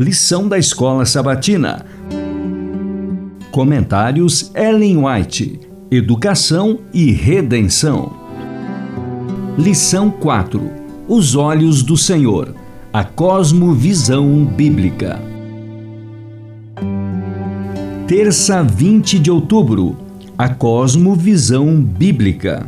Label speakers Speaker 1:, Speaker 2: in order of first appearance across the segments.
Speaker 1: Lição da Escola Sabatina. Comentários Ellen White. Educação e Redenção. Lição 4. Os olhos do Senhor. A cosmovisão bíblica. Terça 20 de outubro. A cosmovisão bíblica.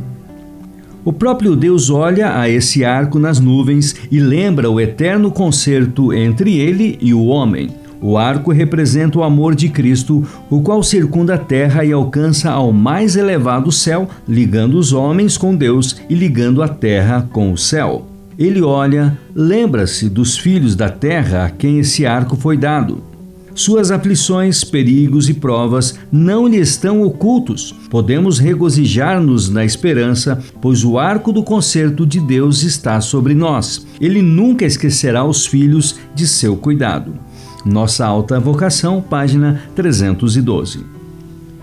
Speaker 1: O próprio Deus olha a esse arco nas nuvens e lembra o eterno concerto entre ele e o homem. O arco representa o amor de Cristo, o qual circunda a terra e alcança ao mais elevado céu, ligando os homens com Deus e ligando a terra com o céu. Ele olha, lembra-se dos filhos da terra a quem esse arco foi dado. Suas aflições, perigos e provas não lhe estão ocultos. Podemos regozijar-nos na esperança, pois o arco do concerto de Deus está sobre nós. Ele nunca esquecerá os filhos de seu cuidado. Nossa Alta Vocação, página 312.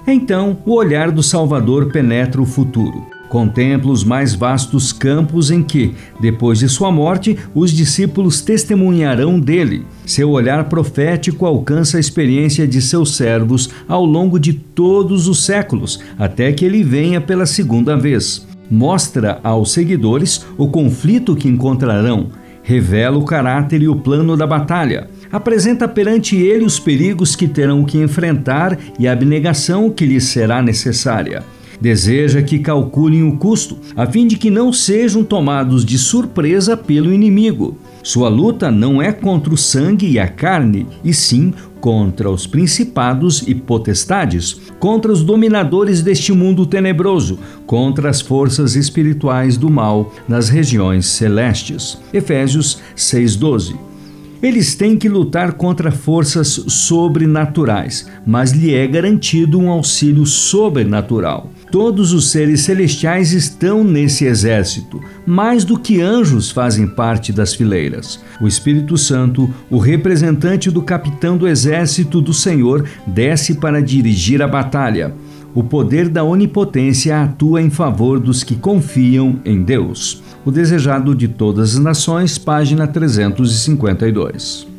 Speaker 1: Então, o olhar do Salvador penetra o futuro. Contempla os mais vastos campos em que, depois de sua morte, os discípulos testemunharão dele. Seu olhar profético alcança a experiência de seus servos ao longo de todos os séculos, até que ele venha pela segunda vez. Mostra aos seguidores o conflito que encontrarão, revela o caráter e o plano da batalha apresenta perante ele os perigos que terão que enfrentar e a abnegação que lhes será necessária. Deseja que calculem o custo, a fim de que não sejam tomados de surpresa pelo inimigo. Sua luta não é contra o sangue e a carne, e sim contra os principados e potestades, contra os dominadores deste mundo tenebroso, contra as forças espirituais do mal nas regiões celestes. Efésios 6:12. Eles têm que lutar contra forças sobrenaturais, mas lhe é garantido um auxílio sobrenatural. Todos os seres celestiais estão nesse exército, mais do que anjos fazem parte das fileiras. O Espírito Santo, o representante do capitão do exército do Senhor, desce para dirigir a batalha. O poder da onipotência atua em favor dos que confiam em Deus. O Desejado de Todas as Nações, página 352.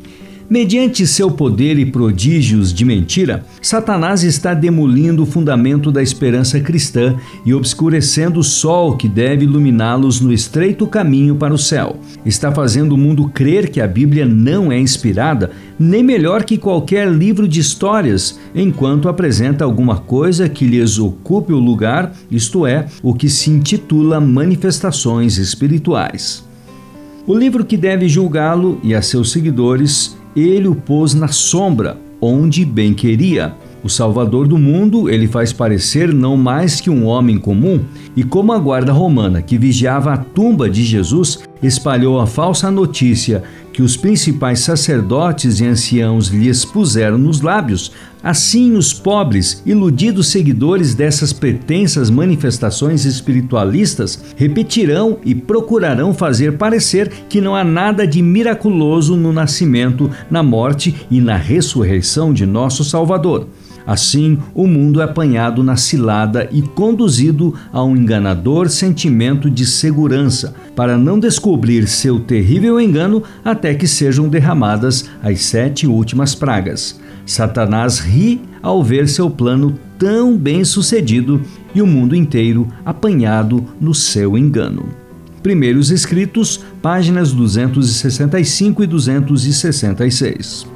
Speaker 1: Mediante seu poder e prodígios de mentira, Satanás está demolindo o fundamento da esperança cristã e obscurecendo o sol que deve iluminá-los no estreito caminho para o céu. Está fazendo o mundo crer que a Bíblia não é inspirada, nem melhor que qualquer livro de histórias, enquanto apresenta alguma coisa que lhes ocupe o lugar, isto é, o que se intitula manifestações espirituais. O livro que deve julgá-lo e a seus seguidores ele o pôs na sombra, onde bem queria. O Salvador do mundo ele faz parecer não mais que um homem comum, e como a guarda romana que vigiava a tumba de Jesus espalhou a falsa notícia que os principais sacerdotes e anciãos lhes puseram nos lábios, assim os pobres, iludidos seguidores dessas pretensas manifestações espiritualistas repetirão e procurarão fazer parecer que não há nada de miraculoso no nascimento, na morte e na ressurreição de nosso Salvador. Assim, o mundo é apanhado na cilada e conduzido a um enganador sentimento de segurança, para não descobrir seu terrível engano até que sejam derramadas as sete últimas pragas. Satanás ri ao ver seu plano tão bem sucedido e o mundo inteiro apanhado no seu engano. Primeiros Escritos, páginas 265 e 266.